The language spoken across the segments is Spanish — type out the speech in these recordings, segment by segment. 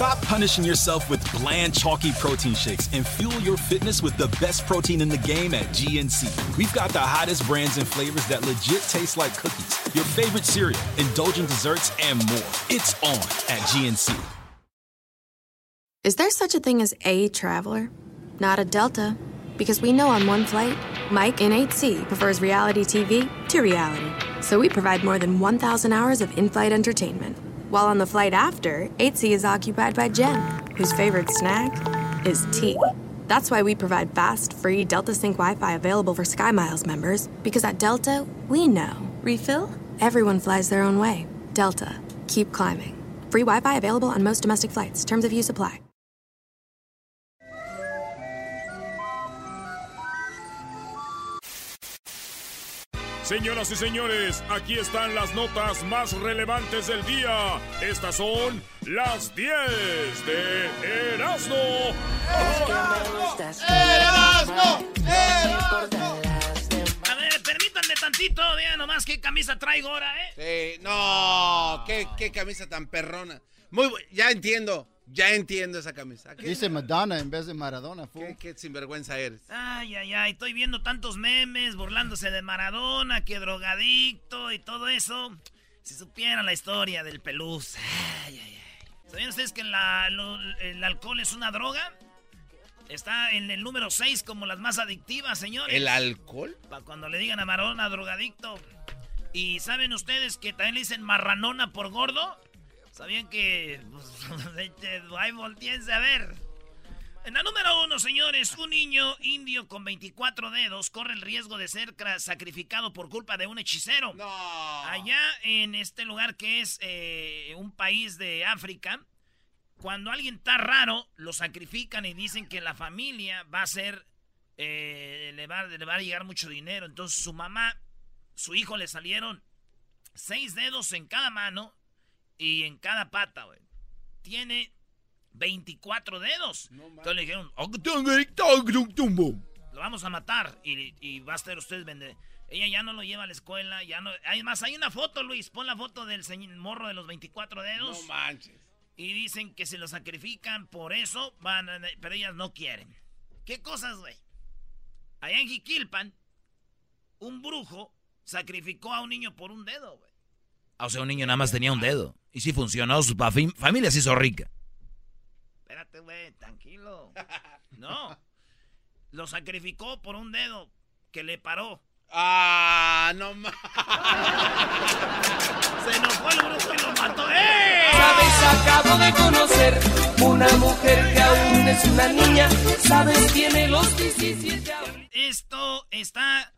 Stop punishing yourself with bland, chalky protein shakes and fuel your fitness with the best protein in the game at GNC. We've got the hottest brands and flavors that legit taste like cookies, your favorite cereal, indulgent desserts, and more. It's on at GNC. Is there such a thing as a traveler? Not a Delta. Because we know on one flight, Mike in 8C prefers reality TV to reality. So we provide more than 1,000 hours of in flight entertainment. While on the flight after, 8C is occupied by Jen, whose favorite snack is tea. That's why we provide fast, free Delta Sync Wi Fi available for SkyMiles members, because at Delta, we know. Refill? Everyone flies their own way. Delta. Keep climbing. Free Wi Fi available on most domestic flights. Terms of use apply. Señoras y señores, aquí están las notas más relevantes del día. Estas son las 10 de Erasmo. ¡Erasmo! ¡Erasmo! A ver, permítanme tantito, vean nomás qué camisa traigo ahora, ¿eh? Sí, no, qué, qué camisa tan perrona. Muy bu- ya entiendo, ya entiendo esa camisa. ¿Qué, Dice Madonna en vez de Maradona. qué, qué sinvergüenza eres? Ay, ay, ay, estoy viendo tantos memes burlándose de Maradona, que drogadicto y todo eso. Si supieran la historia del pelús. Ay, ay, ay. ¿Sabían ustedes que la- lo- el alcohol es una droga? Está en el número 6 como las más adictivas, señores. ¿El alcohol? Pa' cuando le digan a Maradona drogadicto. ¿Y saben ustedes que también le dicen marranona por gordo? ¿Sabían que... Pues, ay, volteense a ver. En la número uno, señores, un niño indio con 24 dedos corre el riesgo de ser sacrificado por culpa de un hechicero. No. Allá en este lugar que es eh, un país de África, cuando alguien está raro, lo sacrifican y dicen que la familia va a ser, eh, le, va, le va a llegar mucho dinero. Entonces su mamá, su hijo le salieron seis dedos en cada mano y en cada pata, güey. Tiene 24 dedos. Entonces le dijeron, lo vamos a matar y, y va a estar usted vender. Ella ya no lo lleva a la escuela, ya no... Además, hay una foto, Luis, pon la foto del señor morro de los 24 dedos. No manches. Y dicen que se lo sacrifican por eso, van a- pero ellas no quieren. ¿Qué cosas, güey? Allá en Jiquilpan, un brujo sacrificó a un niño por un dedo, güey. O sea, un niño nada más tenía un dedo. Y sí funcionó, su familia se hizo rica. Espérate, güey, tranquilo. No. Lo sacrificó por un dedo que le paró. Ah, no mames. Se enojó el brujo y lo mató. ¡Eh! Sabes, acabo de conocer una mujer que aún es una niña. Sabes, tiene los 17 años. Esto está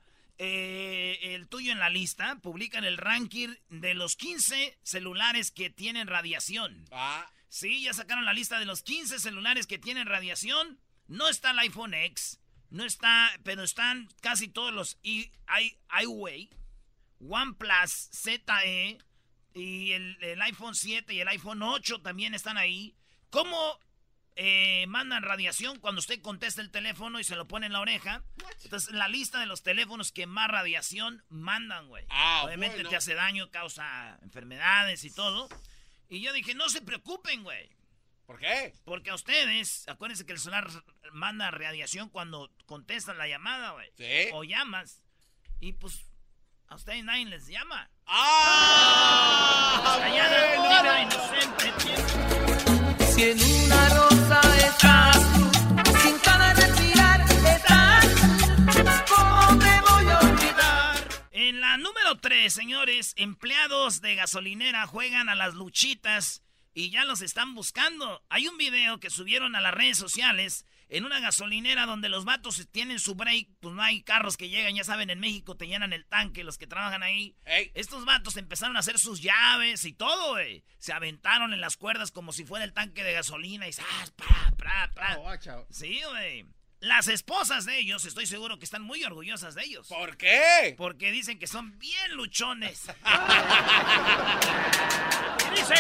eh, el tuyo en la lista. Publican el ranking de los 15 celulares que tienen radiación. Ah, Sí, ya sacaron la lista de los 15 celulares que tienen radiación. No está el iPhone X. No está, pero están casi todos los i, i, iWay, OnePlus ZE y el, el iPhone 7 y el iPhone 8 también están ahí. ¿Cómo eh, mandan radiación cuando usted contesta el teléfono y se lo pone en la oreja? Entonces, la lista de los teléfonos que más radiación mandan, güey. Ah, Obviamente bueno. te hace daño, causa enfermedades y todo. Y yo dije, no se preocupen, güey. ¿por qué? Porque a ustedes, acuérdense que el celular manda radiación cuando contestan la llamada, güey. Sí. O llamas. Y pues, a ustedes nadie les llama. ¡Ah! Callada, mira, inocente, Si en una señores, empleados de gasolinera juegan a las luchitas y ya los están buscando. Hay un video que subieron a las redes sociales en una gasolinera donde los vatos tienen su break, pues no hay carros que llegan, ya saben, en México te llenan el tanque los que trabajan ahí. Ey. Estos vatos empezaron a hacer sus llaves y todo, güey. Se aventaron en las cuerdas como si fuera el tanque de gasolina y ¡zas! ¡Pra, pra, pra! Oh. Sí, güey. Las esposas de ellos, estoy seguro que están muy orgullosas de ellos. ¿Por qué? Porque dicen que son bien luchones. ¿Qué dice?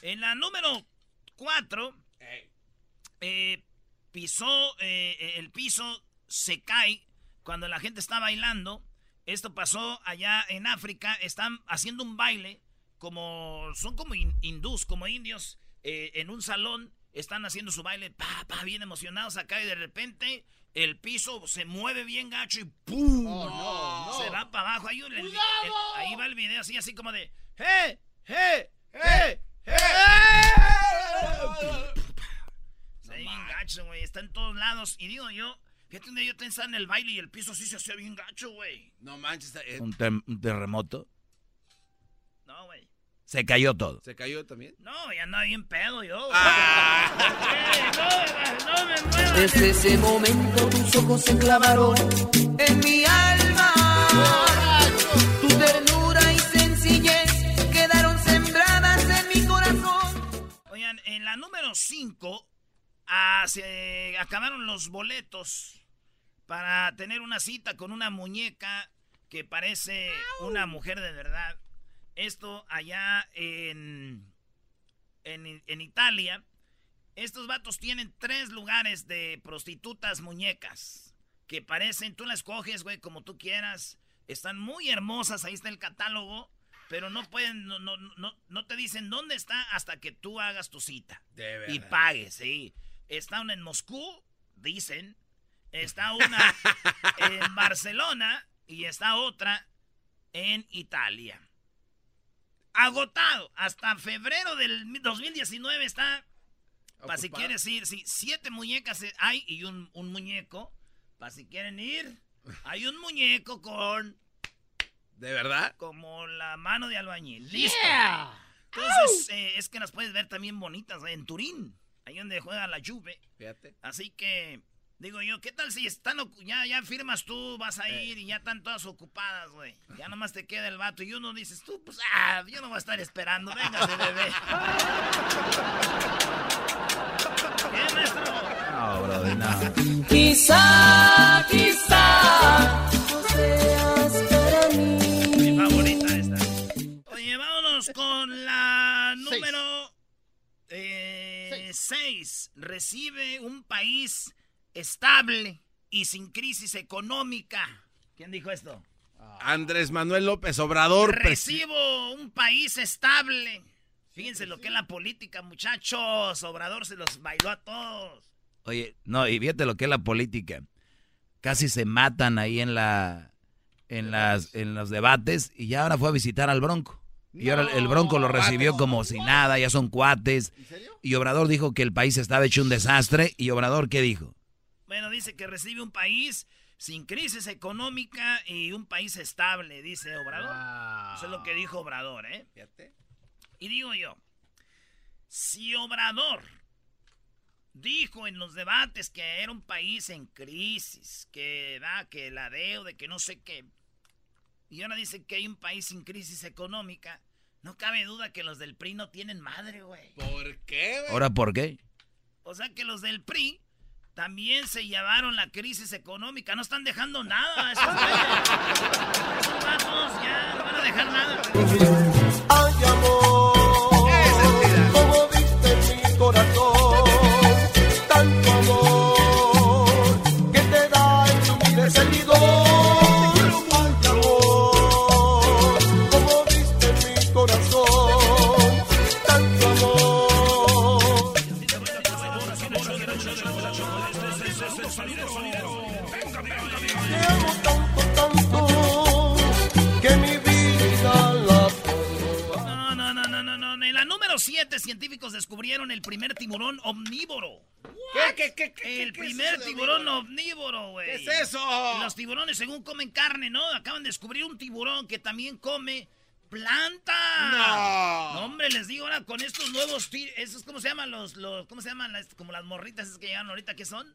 En la número 4, Ey. pisó eh, eh, el piso, se cae cuando la gente está bailando. Esto pasó allá en África. Están haciendo un baile como, son como hin- hindús, como indios, eh, en un salón, están haciendo su baile, pa, pa, bien emocionados acá y de repente el piso se mueve bien gacho y ¡pum! Oh, no, no. Se va para abajo. Ahí, el- el- ahí va el video así, así como de ¡Eh! ¡Eh! ¡Eh! ¡Eh! Se ve bien gacho, güey. Está en todos lados. Y digo yo, fíjate un día yo estaba en el baile y el piso así se hacía bien gacho, güey. No manches, eh, un terremoto. Se cayó todo. ¿se cayó también? No, ya andaba bien pedo yo. Ah. No, no me muevas. Desde ese momento tus ojos se clavaron en mi alma. Tu ternura y sencillez quedaron sembradas en mi corazón. Oigan, en la número 5 se acabaron los boletos para tener una cita con una muñeca que parece una mujer de verdad. Esto allá en, en, en Italia. Estos vatos tienen tres lugares de prostitutas muñecas. Que parecen, tú las coges, güey, como tú quieras. Están muy hermosas, ahí está el catálogo. Pero no pueden, no, no, no, no te dicen dónde está hasta que tú hagas tu cita. De verdad. Y pagues, sí. Está una en Moscú, dicen. Está una en Barcelona y está otra en Italia. Agotado. Hasta febrero del 2019 está. Para si quieres ir, sí, siete muñecas hay y un, un muñeco. Para si quieren ir, hay un muñeco con ¿De verdad? como la mano de albañil. ¡Listo! Entonces, eh, es que las puedes ver también bonitas eh, en Turín, ahí donde juega la Juve. Fíjate. Así que, digo yo, ¿qué tal si están, ocu- ya, ya firmas tú, vas a ir y ya están todas ocupadas, güey? Ya nomás te queda el vato y uno dices, tú, pues, ah, yo no voy a estar esperando, véngase, bebé. ¿Qué, maestro? No, brother, no. Quizá, quizá no seas para mí. Mi favorita esta. Oye, vámonos con la número 6. Recibe un país estable y sin crisis económica. ¿Quién dijo esto? Andrés Manuel López Obrador. Recibo un país estable. Fíjense lo que es la política, muchachos. Obrador se los bailó a todos. Oye, no, y fíjate lo que es la política. Casi se matan ahí en la en las en los debates y ya ahora fue a visitar al Bronco. Y ahora el Bronco lo recibió como si nada, ya son cuates. ¿En serio? Y Obrador dijo que el país estaba hecho un desastre. ¿Y Obrador qué dijo? Bueno, dice que recibe un país sin crisis económica y un país estable, dice Obrador. Eso es lo que dijo Obrador, ¿eh? Fíjate. Y digo yo, si Obrador dijo en los debates que era un país en crisis, que da, que la deuda, que no sé qué, y ahora dice que hay un país sin crisis económica, no cabe duda que los del PRI no tienen madre, güey. ¿Por qué, güey? ¿Ahora por qué? O sea que los del PRI también se llevaron la crisis económica, no están dejando nada esos ya no van a dejar nada. Amor, primer tiburón omnívoro. ¿Qué, qué, qué, qué, El es primer tiburón omnívoro? omnívoro, güey. ¿Qué es eso? Los tiburones según comen carne, ¿no? Acaban de descubrir un tiburón que también come planta. No. No, hombre, les digo ahora con estos nuevos esos cómo se llaman los los cómo se llaman las como las morritas esas que llegaron ahorita ¿qué son?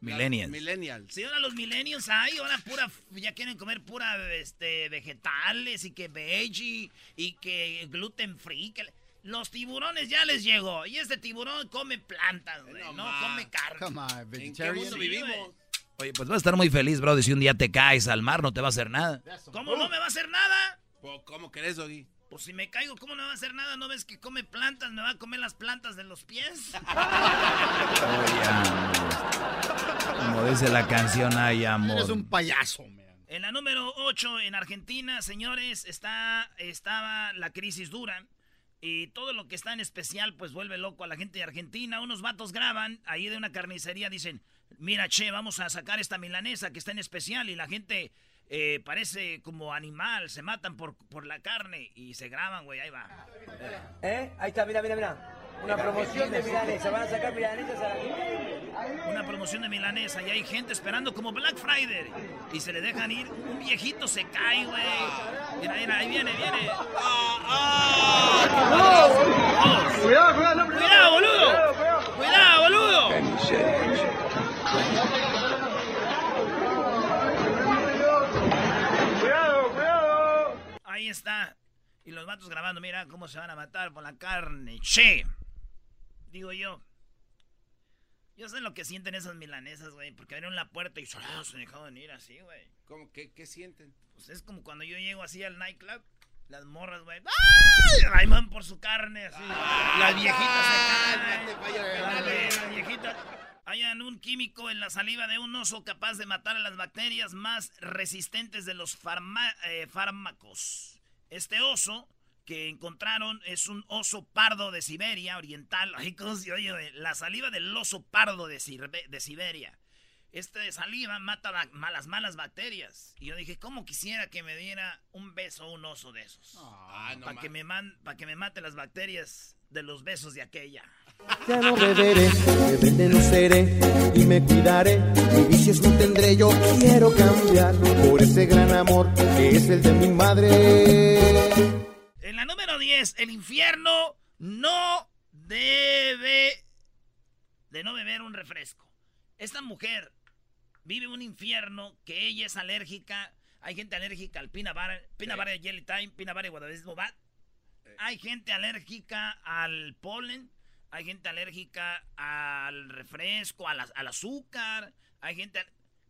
Millennials. Millennials. Sí, ahora los millennials hay, ahora pura ya quieren comer pura este vegetales y que veggie y que gluten free, que le- los tiburones ya les llegó y este tiburón come plantas, güey, No come carne. Come on, ¿En qué mundo vivimos? Oye, pues vas a estar muy feliz, bro, si un día te caes al mar no te va a hacer nada. ¿Cómo no me va a hacer nada? ¿Cómo crees, Doggy? Pues si me caigo, ¿cómo no me va a hacer nada? ¿No ves que come plantas? ¿Me va a comer las plantas de los pies? Oye, amor. Como dice la canción, ay, amor. Eres un payaso, man. En la número 8, en Argentina, señores, está, estaba la crisis dura. Y todo lo que está en especial, pues vuelve loco a la gente de Argentina. Unos vatos graban ahí de una carnicería, dicen, mira, che, vamos a sacar esta milanesa que está en especial. Y la gente eh, parece como animal, se matan por, por la carne y se graban, güey, ahí va. ¿Eh? Ahí está, mira, mira, mira. Una promoción de milanesa, van a sacar milanesas a la Una promoción de milanesa y hay gente esperando como Black Friday. Y se le dejan ir, un viejito se cae, güey. Mira, mira, ahí viene, viene. Cuidado, cuidado, Cuidado, boludo. Cuidado, boludo. Cuidado, cuidado. Ahí está. Y los vatos grabando, mira cómo se van a matar por la carne. Che. Digo yo. Yo sé lo que sienten esas milanesas, güey. Porque abrieron la puerta y solo se dejaron ir así, güey. ¿Cómo? ¿Qué, ¿Qué sienten? Pues es como cuando yo llego así al nightclub. Las morras, güey. ¡Ay! Van por su carne, así. las viejitas se caen. Dale, las viejitas. Hayan un químico en la saliva de un oso capaz de matar a las bacterias más resistentes de los farma- eh, fármacos. Este oso que encontraron es un oso pardo de Siberia oriental. Ay, ¿cómo se oye? La saliva del oso pardo de, Sirbe- de Siberia. Este saliva mata ba- malas, malas bacterias. Y yo dije, ¿cómo quisiera que me diera un beso un oso de esos? Ah, no Para que, me man- pa' que me mate las bacterias de los besos de aquella. Ya no beberé, rebelde no seré y me cuidaré. Mis vicios no tendré, yo quiero cambiar por ese gran amor que es el de mi madre. En la número 10, el infierno no debe de no beber un refresco. Esta mujer vive un infierno que ella es alérgica. Hay gente alérgica al peanut Sí. butter jelly time, peanut butter guadalajara bobat. Hay gente alérgica al polen. Hay gente alérgica al refresco, al azúcar. Hay gente...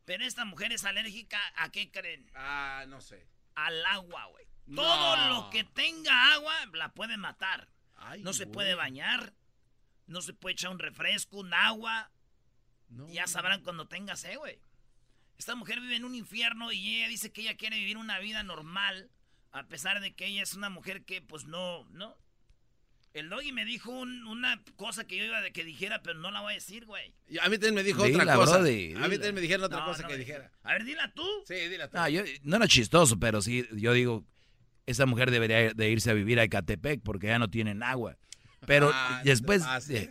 Pero esta mujer es alérgica a qué creen? Ah, no sé. Al agua, güey. No. Todo lo que tenga agua la puede matar. Ay, no se güey. puede bañar. No se puede echar un refresco, un agua. Ya sabrán cuando tenga sed, güey. Esta mujer vive en un infierno y ella dice que ella quiere vivir una vida normal. A pesar de que ella es una mujer que, pues, no, ¿no? El doggy me dijo un- una cosa que yo iba de que dijera, pero no la voy a decir, güey. Y A mí también me dijo Dila, otra cosa. brody, a mí también me dijeron otra No, cosa no que dijera. A ver, dila tú. Sí, dila tú. No, yo, no era chistoso, pero sí, yo digo, esa mujer debería de irse a vivir a Ecatepec porque ya no tienen agua. Pero Ah, después... eh,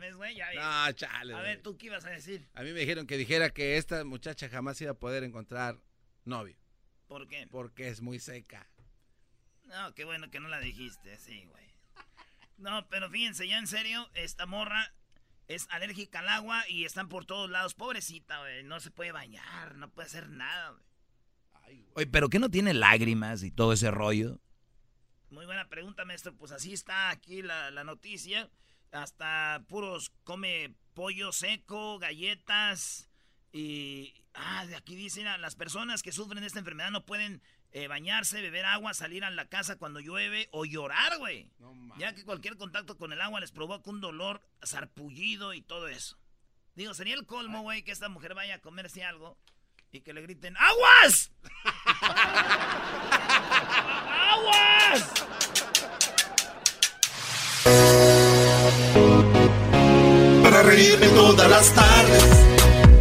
ves, güey, ya ves. No, chale. A ver, ¿tú qué ibas a decir? A mí me dijeron que dijera que esta muchacha jamás iba a poder encontrar novio. ¿Por qué? Porque es muy seca. No, qué bueno que no la dijiste, sí, güey. No, pero fíjense, ya en serio, esta morra es alérgica al agua y están por todos lados. Pobrecita, güey, no se puede bañar, no puede hacer nada, güey. oye, pero ¿qué no tiene lágrimas y todo ese rollo? Muy buena pregunta, maestro. Pues así está aquí la, la noticia. Hasta puros come pollo seco, galletas y... Ah, de aquí dicen, a las personas que sufren de esta enfermedad no pueden eh, bañarse, beber agua, salir a la casa cuando llueve o llorar, güey. No. Ya que cualquier contacto con el agua les provoca un dolor sarpullido y todo eso. Digo, sería el colmo, güey, que esta mujer vaya a comerse algo y que le griten ¡Aguas! ¡Aguas! Todas las tardes.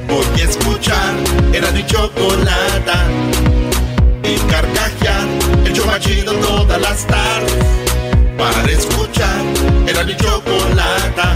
Voy a escuchar Era mi chocolata. Y carcajear El show más chido todas las tardes. Para escuchar Era mi chocolata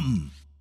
come.